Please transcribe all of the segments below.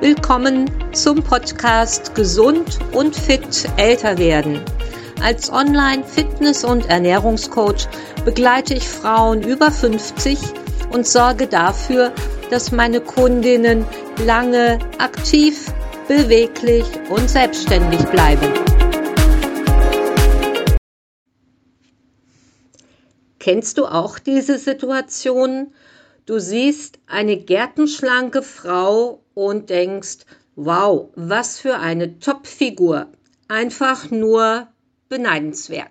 Willkommen zum Podcast Gesund und fit älter werden. Als Online-Fitness- und Ernährungscoach begleite ich Frauen über 50 und sorge dafür, dass meine Kundinnen lange aktiv, beweglich und selbstständig bleiben. Kennst du auch diese Situation? Du siehst eine gärtenschlanke Frau und denkst, wow, was für eine Top-Figur. Einfach nur beneidenswert.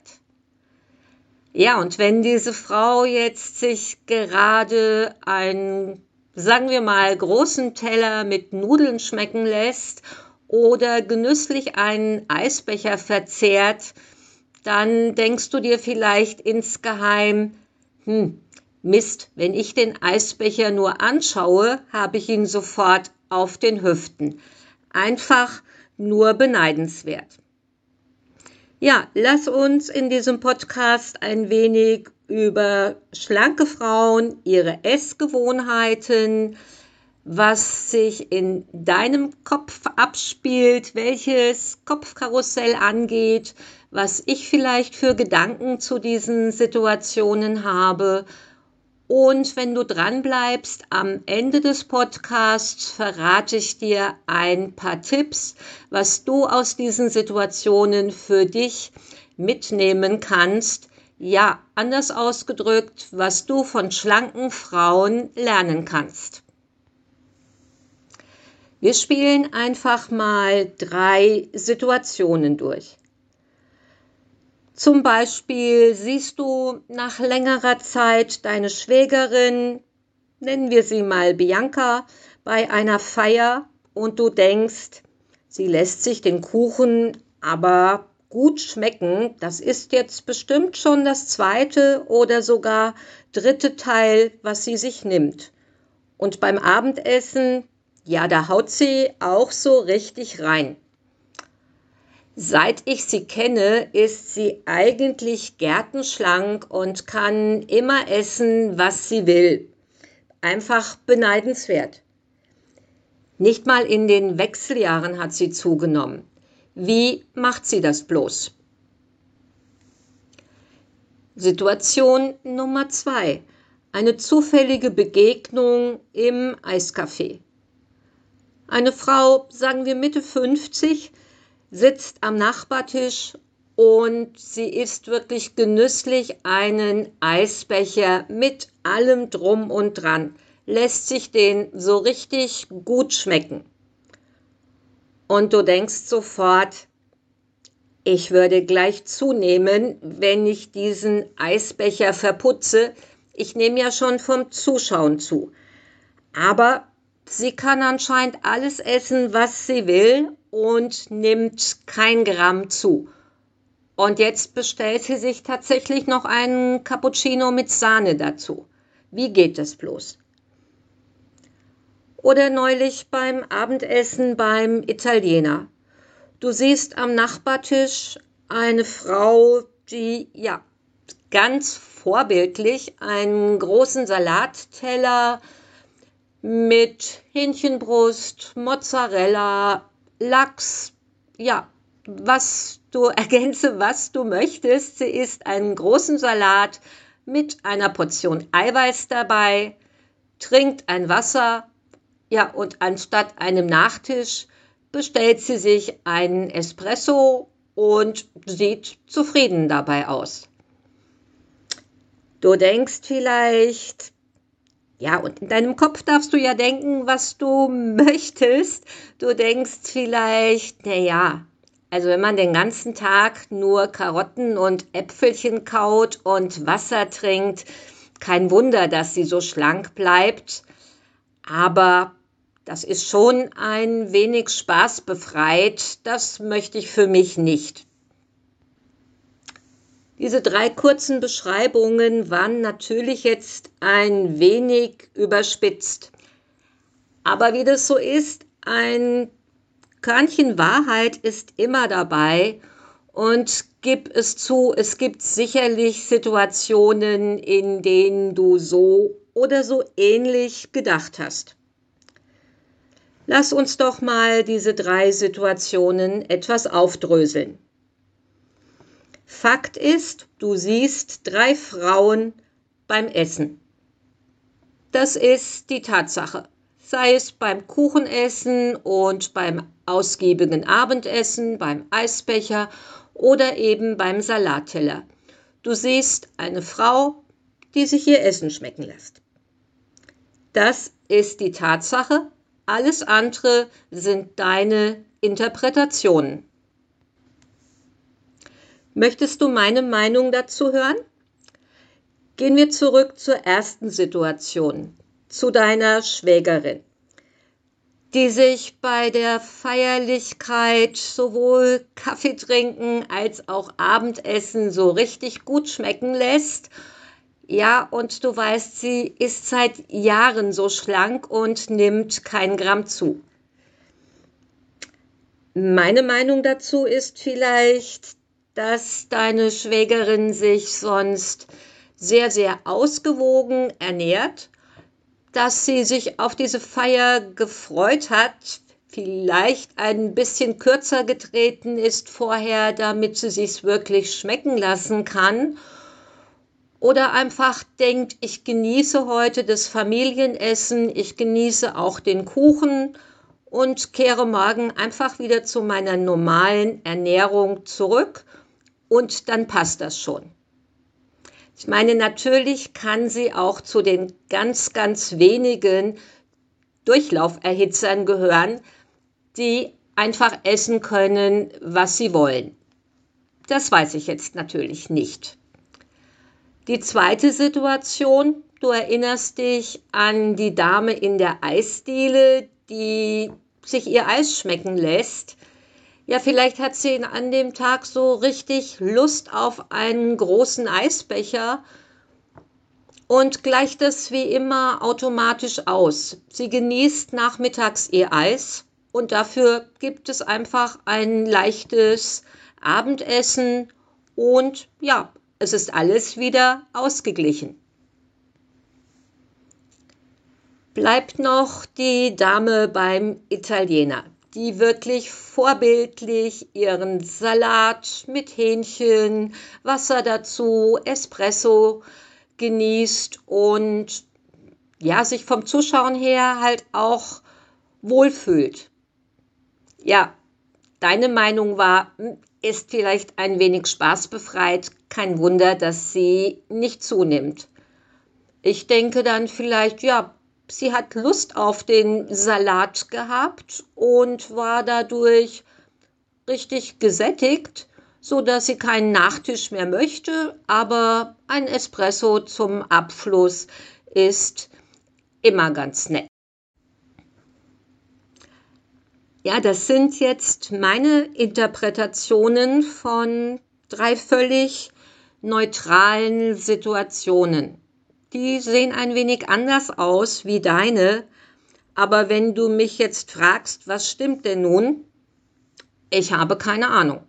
Ja, und wenn diese Frau jetzt sich gerade einen, sagen wir mal, großen Teller mit Nudeln schmecken lässt oder genüsslich einen Eisbecher verzehrt, dann denkst du dir vielleicht insgeheim, hm, Mist, wenn ich den Eisbecher nur anschaue, habe ich ihn sofort auf den Hüften. Einfach nur beneidenswert. Ja, lass uns in diesem Podcast ein wenig über schlanke Frauen, ihre Essgewohnheiten, was sich in deinem Kopf abspielt, welches Kopfkarussell angeht, was ich vielleicht für Gedanken zu diesen Situationen habe. Und wenn du dran bleibst, am Ende des Podcasts verrate ich dir ein paar Tipps, was du aus diesen Situationen für dich mitnehmen kannst. Ja, anders ausgedrückt, was du von schlanken Frauen lernen kannst. Wir spielen einfach mal drei Situationen durch. Zum Beispiel siehst du nach längerer Zeit deine Schwägerin, nennen wir sie mal Bianca, bei einer Feier und du denkst, sie lässt sich den Kuchen aber gut schmecken. Das ist jetzt bestimmt schon das zweite oder sogar dritte Teil, was sie sich nimmt. Und beim Abendessen ja, da haut sie auch so richtig rein. Seit ich sie kenne, ist sie eigentlich gärtenschlank und kann immer essen, was sie will. Einfach beneidenswert. Nicht mal in den Wechseljahren hat sie zugenommen. Wie macht sie das bloß? Situation Nummer zwei. Eine zufällige Begegnung im Eiscafé. Eine Frau, sagen wir Mitte 50, sitzt am Nachbartisch und sie isst wirklich genüsslich einen Eisbecher mit allem drum und dran, lässt sich den so richtig gut schmecken. Und du denkst sofort, ich würde gleich zunehmen, wenn ich diesen Eisbecher verputze. Ich nehme ja schon vom Zuschauen zu. Aber Sie kann anscheinend alles essen, was sie will und nimmt kein Gramm zu. Und jetzt bestellt sie sich tatsächlich noch einen Cappuccino mit Sahne dazu. Wie geht das bloß? Oder neulich beim Abendessen beim Italiener. Du siehst am Nachbartisch eine Frau, die ja ganz vorbildlich einen großen Salatteller mit Hähnchenbrust, Mozzarella, Lachs, ja, was du ergänze, was du möchtest. Sie isst einen großen Salat mit einer Portion Eiweiß dabei, trinkt ein Wasser, ja, und anstatt einem Nachtisch bestellt sie sich einen Espresso und sieht zufrieden dabei aus. Du denkst vielleicht, ja, und in deinem Kopf darfst du ja denken, was du möchtest. Du denkst vielleicht, na ja, also wenn man den ganzen Tag nur Karotten und Äpfelchen kaut und Wasser trinkt, kein Wunder, dass sie so schlank bleibt. Aber das ist schon ein wenig Spaß befreit. Das möchte ich für mich nicht. Diese drei kurzen Beschreibungen waren natürlich jetzt ein wenig überspitzt. Aber wie das so ist, ein Körnchen Wahrheit ist immer dabei und gib es zu, es gibt sicherlich Situationen, in denen du so oder so ähnlich gedacht hast. Lass uns doch mal diese drei Situationen etwas aufdröseln. Fakt ist, du siehst drei Frauen beim Essen. Das ist die Tatsache. Sei es beim Kuchenessen und beim ausgiebigen Abendessen, beim Eisbecher oder eben beim Salatteller. Du siehst eine Frau, die sich ihr Essen schmecken lässt. Das ist die Tatsache. Alles andere sind deine Interpretationen. Möchtest du meine Meinung dazu hören? Gehen wir zurück zur ersten Situation, zu deiner Schwägerin, die sich bei der Feierlichkeit sowohl Kaffee trinken als auch Abendessen so richtig gut schmecken lässt. Ja, und du weißt, sie ist seit Jahren so schlank und nimmt kein Gramm zu. Meine Meinung dazu ist vielleicht, dass deine Schwägerin sich sonst sehr, sehr ausgewogen ernährt, dass sie sich auf diese Feier gefreut hat, vielleicht ein bisschen kürzer getreten ist vorher, damit sie sich wirklich schmecken lassen kann. Oder einfach denkt, ich genieße heute das Familienessen, ich genieße auch den Kuchen und kehre morgen einfach wieder zu meiner normalen Ernährung zurück und dann passt das schon. Ich meine, natürlich kann sie auch zu den ganz, ganz wenigen Durchlauferhitzern gehören, die einfach essen können, was sie wollen. Das weiß ich jetzt natürlich nicht. Die zweite Situation, du erinnerst dich an die Dame in der Eisdiele, die sich ihr Eis schmecken lässt ja, vielleicht hat sie an dem Tag so richtig Lust auf einen großen Eisbecher und gleicht es wie immer automatisch aus. Sie genießt nachmittags ihr Eis und dafür gibt es einfach ein leichtes Abendessen und ja, es ist alles wieder ausgeglichen. Bleibt noch die Dame beim Italiener die wirklich vorbildlich ihren Salat mit Hähnchen, Wasser dazu, Espresso genießt und ja, sich vom Zuschauen her halt auch wohlfühlt. Ja, deine Meinung war, hm, ist vielleicht ein wenig spaßbefreit. Kein Wunder, dass sie nicht zunimmt. Ich denke dann vielleicht, ja, sie hat Lust auf den Salat gehabt und war dadurch richtig gesättigt, so dass sie keinen Nachtisch mehr möchte, aber ein Espresso zum Abschluss ist immer ganz nett. Ja, das sind jetzt meine Interpretationen von drei völlig neutralen Situationen die sehen ein wenig anders aus wie deine. Aber wenn du mich jetzt fragst, was stimmt denn nun? Ich habe keine Ahnung.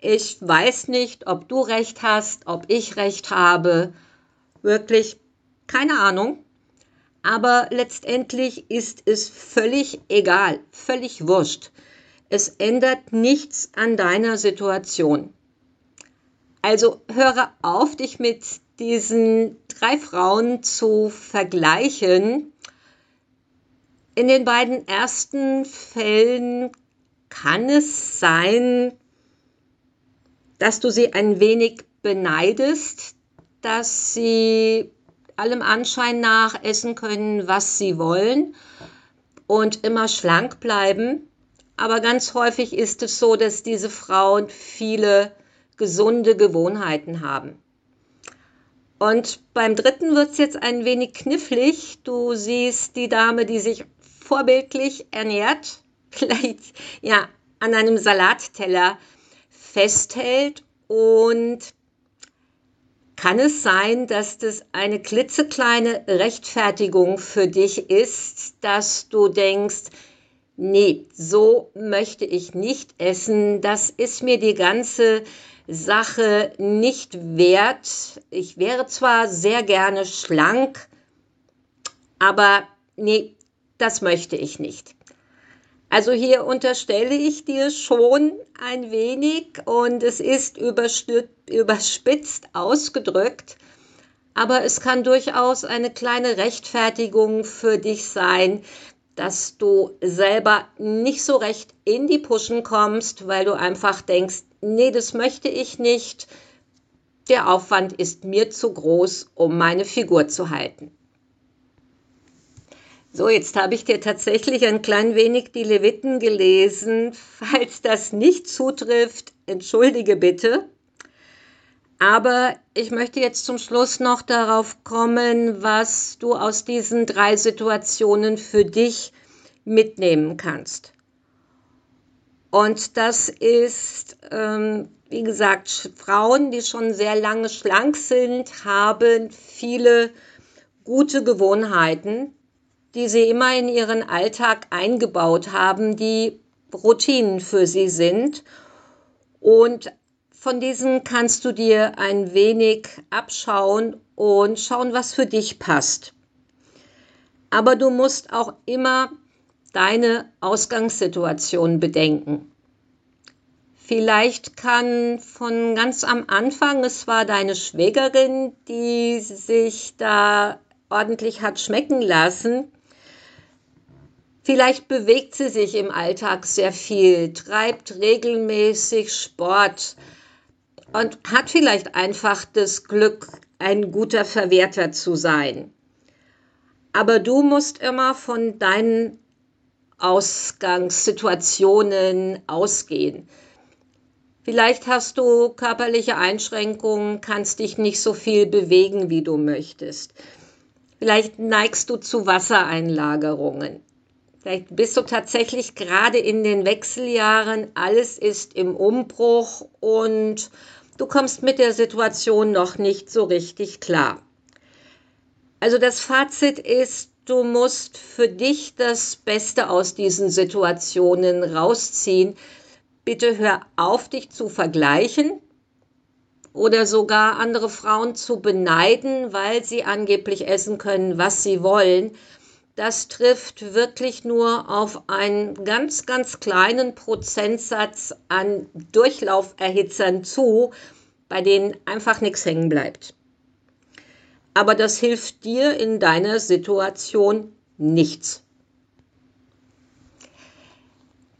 Ich weiß nicht, ob du recht hast, ob ich recht habe. Wirklich keine Ahnung. Aber letztendlich ist es völlig egal, völlig wurscht. Es ändert nichts an deiner Situation. Also höre auf, dich mit diesen drei Frauen zu vergleichen. In den beiden ersten Fällen kann es sein, dass du sie ein wenig beneidest, dass sie allem Anschein nach essen können, was sie wollen und immer schlank bleiben. Aber ganz häufig ist es so, dass diese Frauen viele gesunde Gewohnheiten haben. Und beim dritten wird es jetzt ein wenig knifflig. Du siehst die Dame, die sich vorbildlich ernährt, vielleicht ja an einem Salatteller festhält und kann es sein, dass das eine klitzekleine Rechtfertigung für dich ist, dass du denkst, nee, so möchte ich nicht essen, das ist mir die ganze Sache nicht wert. Ich wäre zwar sehr gerne schlank, aber nee, das möchte ich nicht. Also hier unterstelle ich dir schon ein wenig und es ist überspitzt ausgedrückt, aber es kann durchaus eine kleine Rechtfertigung für dich sein, dass du selber nicht so recht in die Puschen kommst, weil du einfach denkst, nee, das möchte ich nicht. Der Aufwand ist mir zu groß, um meine Figur zu halten. So, jetzt habe ich dir tatsächlich ein klein wenig die Leviten gelesen. Falls das nicht zutrifft, entschuldige bitte. Aber ich möchte jetzt zum Schluss noch darauf kommen, was du aus diesen drei Situationen für dich mitnehmen kannst. Und das ist, ähm, wie gesagt, Frauen, die schon sehr lange schlank sind, haben viele gute Gewohnheiten, die sie immer in ihren Alltag eingebaut haben, die Routinen für sie sind. Und von diesen kannst du dir ein wenig abschauen und schauen, was für dich passt. Aber du musst auch immer deine Ausgangssituation bedenken. Vielleicht kann von ganz am Anfang, es war deine Schwägerin, die sich da ordentlich hat schmecken lassen, Vielleicht bewegt sie sich im Alltag sehr viel, treibt regelmäßig Sport und hat vielleicht einfach das Glück, ein guter Verwerter zu sein. Aber du musst immer von deinen Ausgangssituationen ausgehen. Vielleicht hast du körperliche Einschränkungen, kannst dich nicht so viel bewegen, wie du möchtest. Vielleicht neigst du zu Wassereinlagerungen. Vielleicht bist du tatsächlich gerade in den Wechseljahren, alles ist im Umbruch und du kommst mit der Situation noch nicht so richtig klar. Also das Fazit ist, du musst für dich das Beste aus diesen Situationen rausziehen. Bitte hör auf, dich zu vergleichen oder sogar andere Frauen zu beneiden, weil sie angeblich essen können, was sie wollen das trifft wirklich nur auf einen ganz, ganz kleinen Prozentsatz an Durchlauferhitzern zu, bei denen einfach nichts hängen bleibt. Aber das hilft dir in deiner Situation nichts.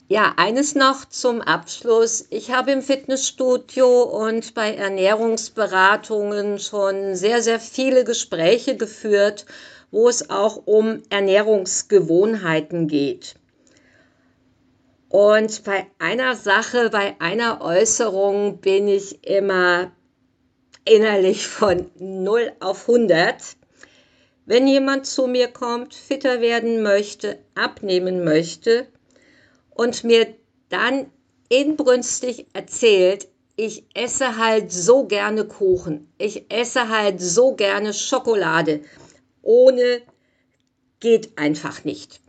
Ja, eines noch zum Abschluss. Ich habe im Fitnessstudio und bei Ernährungsberatungen schon sehr, sehr viele Gespräche geführt wo es auch um Ernährungsgewohnheiten geht. Und bei einer Sache, bei einer Äußerung bin ich immer innerlich von 0 auf 100. Wenn jemand zu mir kommt, fitter werden möchte, abnehmen möchte und mir dann inbrünstig erzählt, ich esse halt so gerne Kuchen, ich esse halt so gerne Schokolade ohne geht einfach nicht.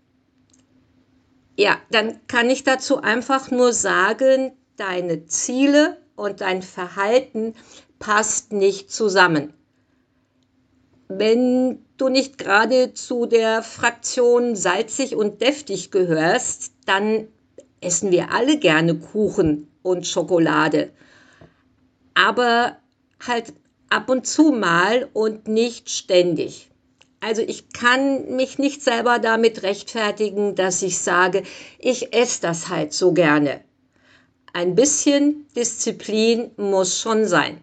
Ja, dann kann ich dazu einfach nur sagen, deine Ziele und dein Verhalten passt nicht zusammen. Wenn du nicht gerade zu der Fraktion salzig und deftig gehörst, dann essen wir alle gerne Kuchen und Schokolade. Aber halt ab und zu mal und nicht ständig. Also ich kann mich nicht selber damit rechtfertigen, dass ich sage, ich esse das halt so gerne. Ein bisschen Disziplin muss schon sein.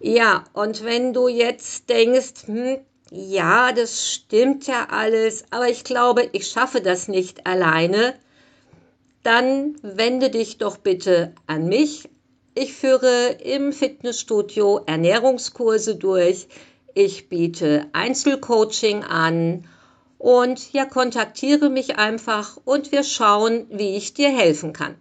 Ja, und wenn du jetzt denkst, hm, ja, das stimmt ja alles, aber ich glaube, ich schaffe das nicht alleine, dann wende dich doch bitte an mich. Ich führe im Fitnessstudio Ernährungskurse durch. Ich biete Einzelcoaching an und ja, kontaktiere mich einfach und wir schauen, wie ich dir helfen kann.